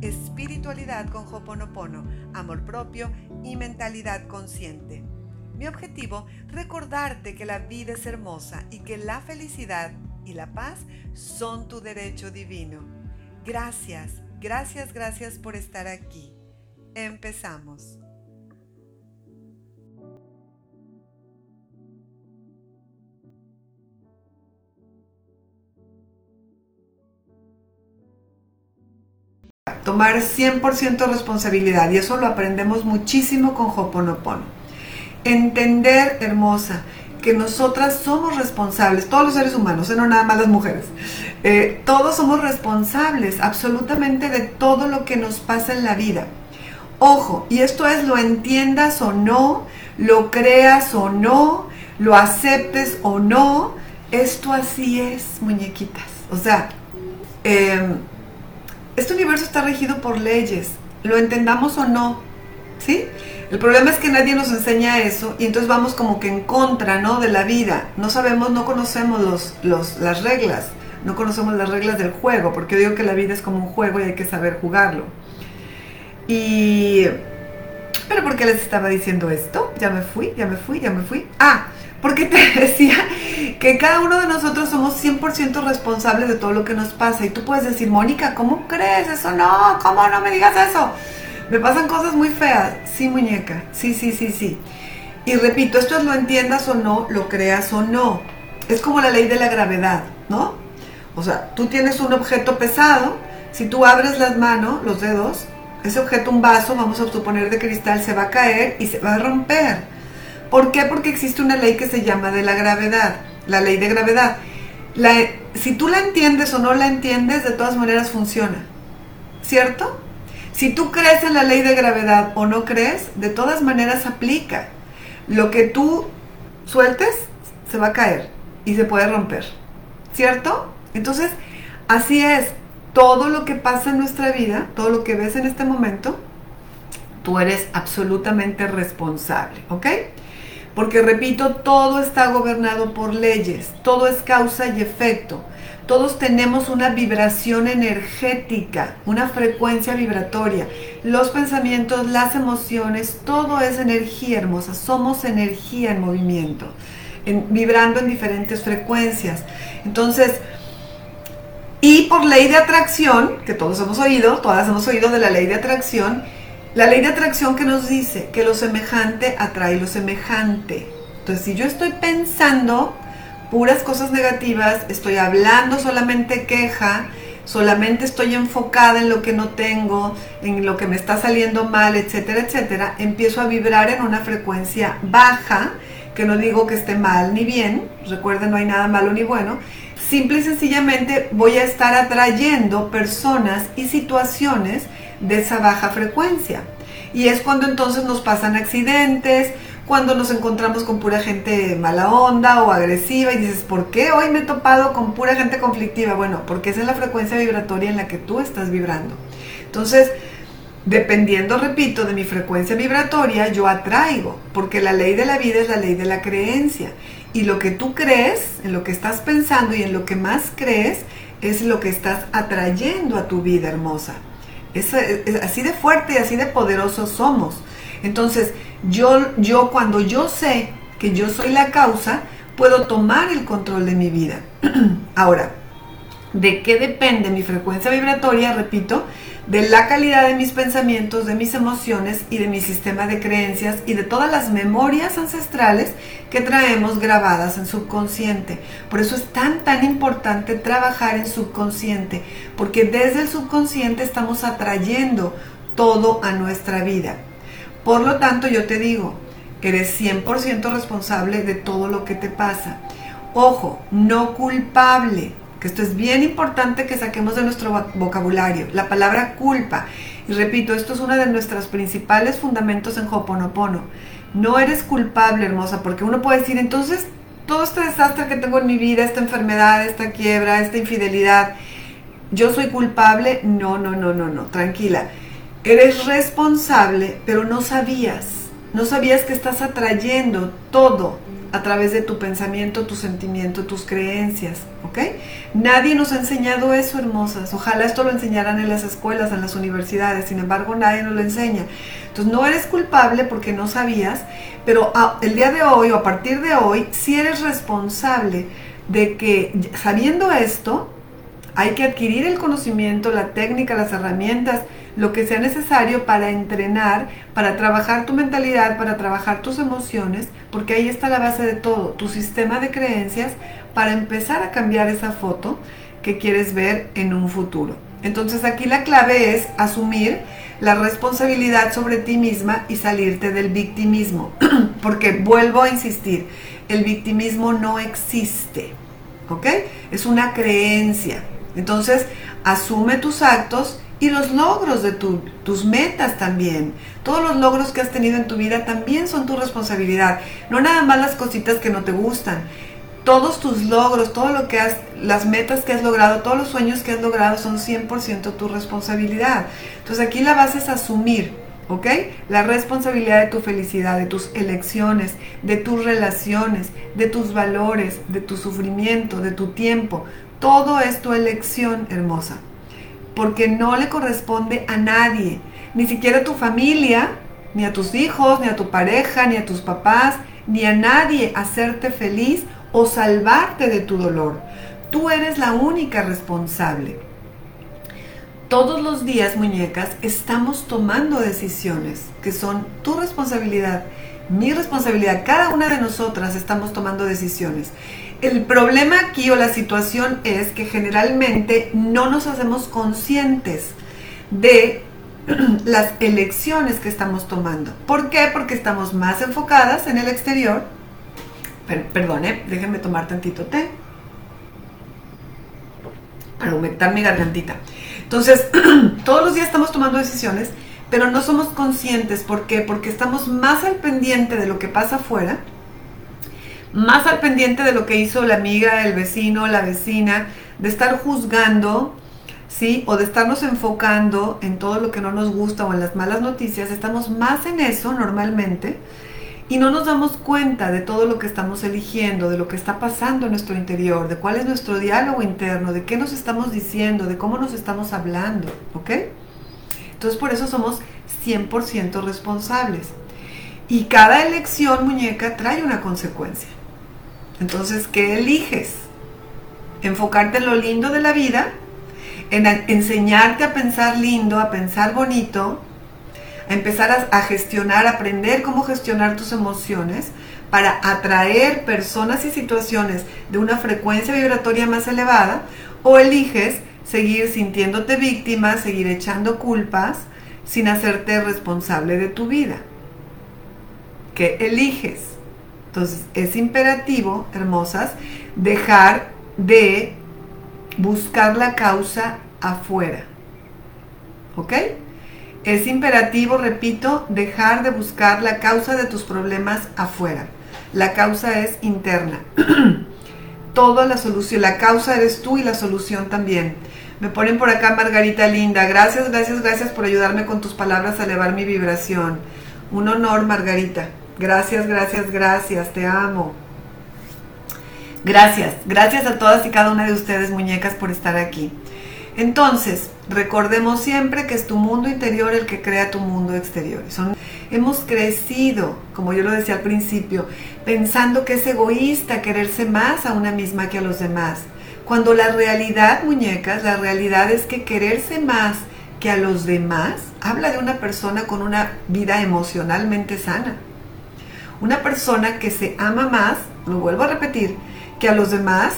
Espiritualidad con Hoponopono, amor propio y mentalidad consciente. Mi objetivo, recordarte que la vida es hermosa y que la felicidad y la paz son tu derecho divino. Gracias, gracias, gracias por estar aquí. Empezamos. Tomar 100% responsabilidad y eso lo aprendemos muchísimo con Hoponopono. Entender, hermosa, que nosotras somos responsables, todos los seres humanos, ¿eh? no nada más las mujeres, eh, todos somos responsables absolutamente de todo lo que nos pasa en la vida. Ojo, y esto es lo entiendas o no, lo creas o no, lo aceptes o no, esto así es, muñequitas. O sea, eh, este universo está regido por leyes, lo entendamos o no, ¿sí? El problema es que nadie nos enseña eso y entonces vamos como que en contra, ¿no? De la vida. No sabemos, no conocemos los, las reglas, no conocemos las reglas del juego, porque digo que la vida es como un juego y hay que saber jugarlo. Y... ¿Pero por qué les estaba diciendo esto? Ya me fui, ya me fui, ya me fui. Ah, porque te decía que cada uno de nosotros somos 100% responsables de todo lo que nos pasa. Y tú puedes decir, Mónica, ¿cómo crees eso? No, ¿cómo no me digas eso? Me pasan cosas muy feas. Sí, muñeca. Sí, sí, sí, sí. Y repito, esto es lo entiendas o no, lo creas o no. Es como la ley de la gravedad, ¿no? O sea, tú tienes un objeto pesado, si tú abres las manos, los dedos, ese objeto, un vaso, vamos a suponer de cristal, se va a caer y se va a romper. ¿Por qué? Porque existe una ley que se llama de la gravedad, la ley de gravedad. si tú la entiendes o no la entiendes, de todas maneras funciona. ¿Cierto? Si tú crees en la ley de gravedad o no crees, de todas maneras aplica. Lo que tú sueltes se va a caer y se puede romper. ¿Cierto? Entonces, así es. Todo lo que pasa en nuestra vida, todo lo que ves en este momento, tú eres absolutamente responsable. ¿Ok? Porque repito, todo está gobernado por leyes, todo es causa y efecto. Todos tenemos una vibración energética, una frecuencia vibratoria. Los pensamientos, las emociones, todo es energía hermosa. Somos energía en movimiento, vibrando en diferentes frecuencias. Entonces, y por ley de atracción, que todos hemos oído, todas hemos oído de la ley de atracción, la ley de atracción que nos dice que lo semejante atrae lo semejante. Entonces, si yo estoy pensando puras cosas negativas, estoy hablando solamente queja, solamente estoy enfocada en lo que no tengo, en lo que me está saliendo mal, etcétera, etcétera, empiezo a vibrar en una frecuencia baja, que no digo que esté mal ni bien, recuerden, no hay nada malo ni bueno, simple y sencillamente voy a estar atrayendo personas y situaciones de esa baja frecuencia. Y es cuando entonces nos pasan accidentes, cuando nos encontramos con pura gente mala onda o agresiva y dices, ¿por qué hoy me he topado con pura gente conflictiva? Bueno, porque esa es la frecuencia vibratoria en la que tú estás vibrando. Entonces, dependiendo, repito, de mi frecuencia vibratoria, yo atraigo, porque la ley de la vida es la ley de la creencia. Y lo que tú crees, en lo que estás pensando y en lo que más crees, es lo que estás atrayendo a tu vida hermosa. Es, así de fuerte y así de poderoso somos. Entonces, yo, yo cuando yo sé que yo soy la causa, puedo tomar el control de mi vida. Ahora, ¿de qué depende mi frecuencia vibratoria? Repito, de la calidad de mis pensamientos, de mis emociones y de mi sistema de creencias y de todas las memorias ancestrales que traemos grabadas en subconsciente. Por eso es tan, tan importante trabajar en subconsciente, porque desde el subconsciente estamos atrayendo todo a nuestra vida. Por lo tanto, yo te digo, eres 100% responsable de todo lo que te pasa. Ojo, no culpable que esto es bien importante que saquemos de nuestro vocabulario, la palabra culpa. Y repito, esto es uno de nuestros principales fundamentos en Hoponopono. No eres culpable, hermosa, porque uno puede decir, entonces, todo este desastre que tengo en mi vida, esta enfermedad, esta quiebra, esta infidelidad, yo soy culpable. No, no, no, no, no, tranquila. Eres responsable, pero no sabías. No sabías que estás atrayendo todo a través de tu pensamiento, tu sentimiento, tus creencias, ¿ok? Nadie nos ha enseñado eso, hermosas. Ojalá esto lo enseñaran en las escuelas, en las universidades, sin embargo nadie nos lo enseña. Entonces no eres culpable porque no sabías, pero el día de hoy o a partir de hoy, si eres responsable de que sabiendo esto, hay que adquirir el conocimiento, la técnica, las herramientas, lo que sea necesario para entrenar, para trabajar tu mentalidad, para trabajar tus emociones, porque ahí está la base de todo, tu sistema de creencias para empezar a cambiar esa foto que quieres ver en un futuro. Entonces aquí la clave es asumir la responsabilidad sobre ti misma y salirte del victimismo, porque vuelvo a insistir, el victimismo no existe, ¿ok? Es una creencia. Entonces, asume tus actos y los logros de tus metas también. Todos los logros que has tenido en tu vida también son tu responsabilidad. No nada más las cositas que no te gustan. Todos tus logros, todo lo que has, las metas que has logrado, todos los sueños que has logrado son 100% tu responsabilidad. Entonces aquí la base es asumir, ¿ok? La responsabilidad de tu felicidad, de tus elecciones, de tus relaciones, de tus valores, de tu sufrimiento, de tu tiempo. Todo es tu elección, hermosa porque no le corresponde a nadie, ni siquiera a tu familia, ni a tus hijos, ni a tu pareja, ni a tus papás, ni a nadie hacerte feliz o salvarte de tu dolor. Tú eres la única responsable. Todos los días, muñecas, estamos tomando decisiones que son tu responsabilidad, mi responsabilidad. Cada una de nosotras estamos tomando decisiones. El problema aquí o la situación es que generalmente no nos hacemos conscientes de las elecciones que estamos tomando. ¿Por qué? Porque estamos más enfocadas en el exterior. perdone, déjenme tomar tantito té para aumentar mi gargantita. Entonces, todos los días estamos tomando decisiones, pero no somos conscientes. ¿Por qué? Porque estamos más al pendiente de lo que pasa afuera más al pendiente de lo que hizo la amiga, el vecino, la vecina, de estar juzgando, ¿sí? O de estarnos enfocando en todo lo que no nos gusta o en las malas noticias, estamos más en eso normalmente y no nos damos cuenta de todo lo que estamos eligiendo, de lo que está pasando en nuestro interior, de cuál es nuestro diálogo interno, de qué nos estamos diciendo, de cómo nos estamos hablando, ¿ok? Entonces por eso somos 100% responsables. Y cada elección, muñeca, trae una consecuencia. Entonces, ¿qué eliges? Enfocarte en lo lindo de la vida, en enseñarte a pensar lindo, a pensar bonito, a empezar a, gestionar, a aprender cómo gestionar tus emociones para atraer personas y situaciones de una frecuencia vibratoria más elevada, o eliges seguir sintiéndote víctima, seguir echando culpas sin hacerte responsable de tu vida. ¿Qué eliges? Entonces es imperativo, hermosas, dejar de buscar la causa afuera. ¿Ok? Es imperativo, repito, dejar de buscar la causa de tus problemas afuera. La causa es interna. Toda la solución, la causa eres tú y la solución también. Me ponen por acá Margarita Linda. Gracias, gracias, gracias por ayudarme con tus palabras a elevar mi vibración. Un honor, Margarita. Gracias, gracias, gracias, te amo. Gracias, gracias a todas y cada una de ustedes, muñecas, por estar aquí. Entonces, recordemos siempre que es tu mundo interior el que crea tu mundo exterior. Hemos crecido, como yo lo decía al principio, pensando que es egoísta quererse más a una misma que a los demás. Cuando la realidad, muñecas, la realidad es que quererse más que a los demás, habla de una persona con una vida emocionalmente sana. Una persona que se ama más, lo vuelvo a repetir, que a los demás,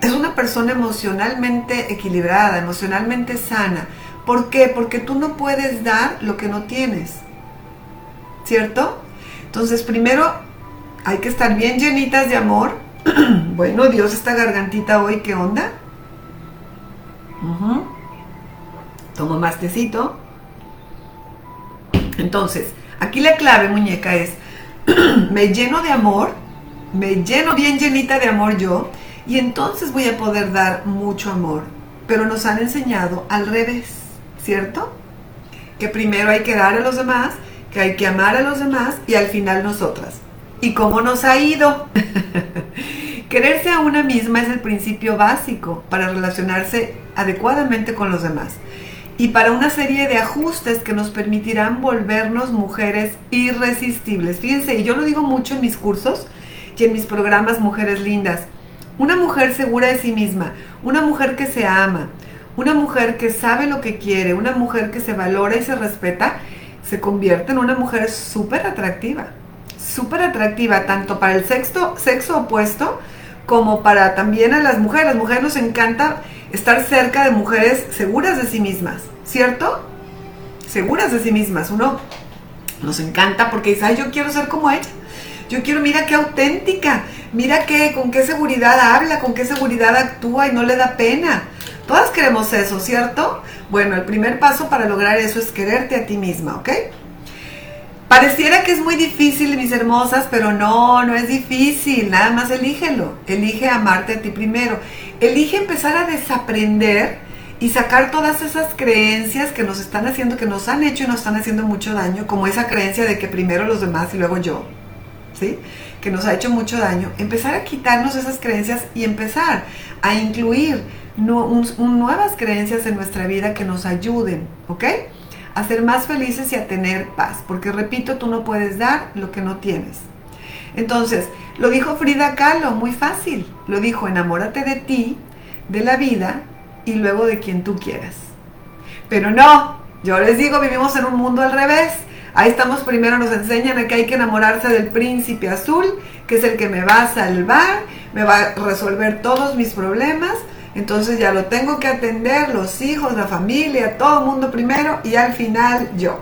es una persona emocionalmente equilibrada, emocionalmente sana. ¿Por qué? Porque tú no puedes dar lo que no tienes. ¿Cierto? Entonces, primero hay que estar bien llenitas de amor. bueno, Dios, esta gargantita hoy, ¿qué onda? Tomo más tecito. Entonces, aquí la clave, muñeca, es me lleno de amor, me lleno bien llenita de amor yo, y entonces voy a poder dar mucho amor. Pero nos han enseñado al revés, ¿cierto? Que primero hay que dar a los demás, que hay que amar a los demás y al final nosotras. ¿Y cómo nos ha ido? Quererse a una misma es el principio básico para relacionarse adecuadamente con los demás y para una serie de ajustes que nos permitirán volvernos mujeres irresistibles. Fíjense, y yo lo digo mucho en mis cursos y en mis programas Mujeres Lindas. Una mujer segura de sí misma, una mujer que se ama, una mujer que sabe lo que quiere, una mujer que se valora y se respeta, se convierte en una mujer súper atractiva. Súper atractiva, tanto para el sexo, sexo opuesto como para también a las mujeres. Las mujeres nos encanta estar cerca de mujeres seguras de sí mismas, ¿cierto? Seguras de sí mismas. Uno nos encanta porque dice, ay, yo quiero ser como ella. Yo quiero, mira qué auténtica, mira qué, con qué seguridad habla, con qué seguridad actúa y no le da pena. Todas queremos eso, ¿cierto? Bueno, el primer paso para lograr eso es quererte a ti misma, ¿ok? Pareciera que es muy difícil, mis hermosas, pero no, no es difícil. Nada más elígelo. Elige amarte a ti primero. Elige empezar a desaprender y sacar todas esas creencias que nos están haciendo, que nos han hecho y nos están haciendo mucho daño, como esa creencia de que primero los demás y luego yo, ¿sí? Que nos ha hecho mucho daño. Empezar a quitarnos esas creencias y empezar a incluir nuevas creencias en nuestra vida que nos ayuden, ¿ok? A ser más felices y a tener paz, porque repito, tú no puedes dar lo que no tienes. Entonces, lo dijo Frida Kahlo, muy fácil, lo dijo, enamórate de ti, de la vida y luego de quien tú quieras. Pero no, yo les digo, vivimos en un mundo al revés. Ahí estamos, primero nos enseñan a que hay que enamorarse del príncipe azul, que es el que me va a salvar, me va a resolver todos mis problemas, entonces ya lo tengo que atender, los hijos, la familia, todo el mundo primero y al final yo.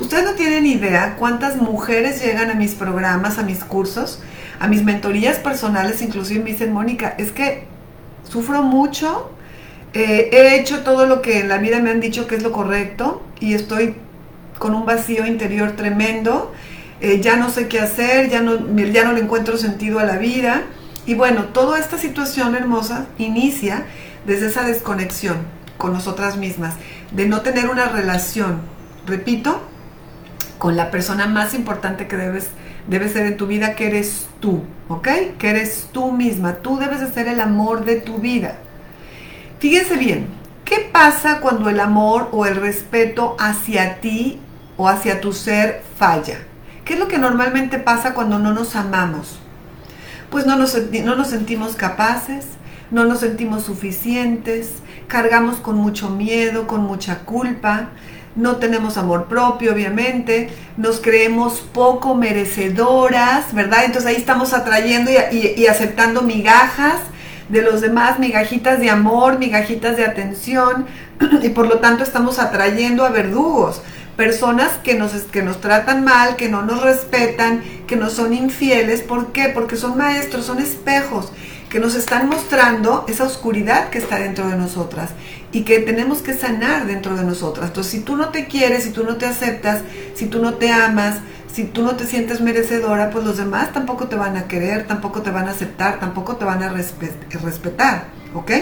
Ustedes no tienen idea cuántas mujeres llegan a mis programas, a mis cursos, a mis mentorías personales, inclusive me dicen, Mónica, es que sufro mucho, eh, he hecho todo lo que en la vida me han dicho que es lo correcto y estoy con un vacío interior tremendo, eh, ya no sé qué hacer, ya no, ya no le encuentro sentido a la vida y bueno, toda esta situación hermosa inicia desde esa desconexión con nosotras mismas, de no tener una relación, repito, con la persona más importante que debes, debe ser en tu vida, que eres tú, ¿ok? Que eres tú misma, tú debes de ser el amor de tu vida. Fíjense bien, ¿qué pasa cuando el amor o el respeto hacia ti o hacia tu ser falla? ¿Qué es lo que normalmente pasa cuando no nos amamos? Pues no nos, no nos sentimos capaces, no nos sentimos suficientes, cargamos con mucho miedo, con mucha culpa, no tenemos amor propio, obviamente, nos creemos poco merecedoras, ¿verdad? Entonces ahí estamos atrayendo y, y, aceptando migajas de los demás, migajitas de amor, migajitas de atención, y por lo tanto estamos atrayendo a verdugos personas que nos, que nos tratan mal, que no nos respetan, que no son infieles. ¿Por qué? Porque son maestros, son espejos que nos están mostrando esa oscuridad que está dentro de nosotras y que tenemos que sanar dentro de nosotras. Entonces, si tú no te quieres, si tú no te aceptas, si tú no te amas, si tú no te sientes merecedora, pues los demás tampoco te van a querer, tampoco te van a aceptar, tampoco te van a respetar, ¿ok?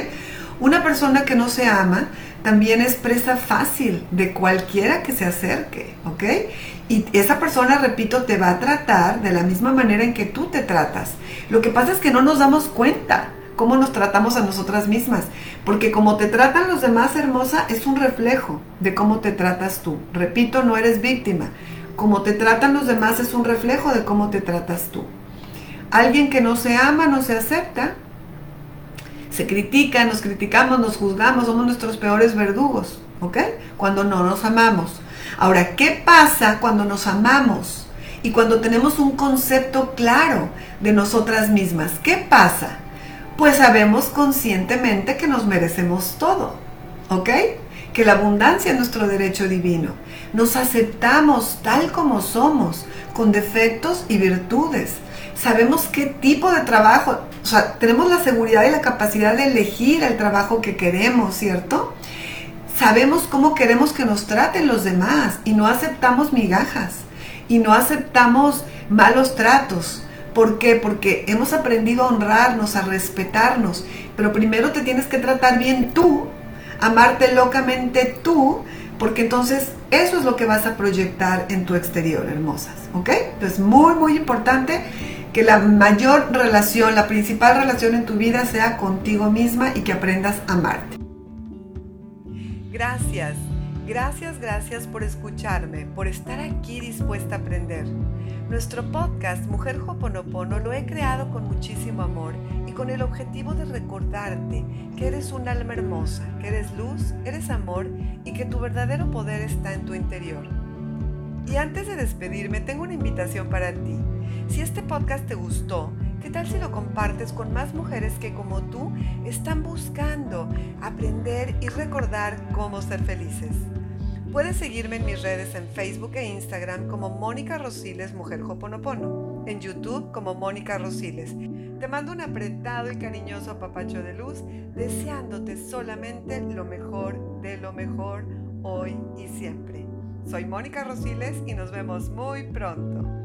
Una persona que no se ama también es presa fácil de cualquiera que se acerque, ¿ok? Y esa persona, repito, te va a tratar de la misma manera en que tú te tratas. Lo que pasa es que no nos damos cuenta cómo nos tratamos a nosotras mismas, porque como te tratan los demás, hermosa, es un reflejo de cómo te tratas tú. Repito, no eres víctima. Como te tratan los demás es un reflejo de cómo te tratas tú. Alguien que no se ama, no se acepta, se critica, nos criticamos, nos juzgamos, somos nuestros peores verdugos, ¿ok? Cuando no nos amamos. Ahora, ¿qué pasa cuando nos amamos y cuando tenemos un concepto claro de nosotras mismas? ¿Qué pasa? Pues sabemos conscientemente que nos merecemos todo, ¿ok? Que la abundancia es nuestro derecho divino. Nos aceptamos tal como somos, con defectos y virtudes. Sabemos qué tipo de trabajo, o sea, tenemos la seguridad y la capacidad de elegir el trabajo que queremos, ¿cierto? Sabemos cómo queremos que nos traten los demás y no aceptamos migajas y no aceptamos malos tratos. ¿Por qué? Porque hemos aprendido a honrarnos, a respetarnos. Pero primero te tienes que tratar bien tú, amarte locamente tú, porque entonces eso es lo que vas a proyectar en tu exterior, hermosas. ¿Ok? Entonces, muy, muy importante que la mayor relación, la principal relación en tu vida sea contigo misma y que aprendas a amarte. Gracias, gracias, gracias por escucharme, por estar aquí dispuesta a aprender. Nuestro podcast Mujer Hoponopono lo he creado con muchísimo amor y con el objetivo de recordarte que eres un alma hermosa, que eres luz, eres amor y que tu verdadero poder está en tu interior. Y antes de despedirme, tengo una invitación para ti. Si este podcast te gustó, ¿qué tal si lo compartes con más mujeres que como tú están buscando aprender y recordar cómo ser felices? Puedes seguirme en mis redes en Facebook e Instagram como Mónica Rosiles Mujer Hoponopono, en YouTube como Mónica Rosiles. Te mando un apretado y cariñoso papacho de luz, deseándote solamente lo mejor de lo mejor hoy y siempre. Soy Mónica Rosiles y nos vemos muy pronto.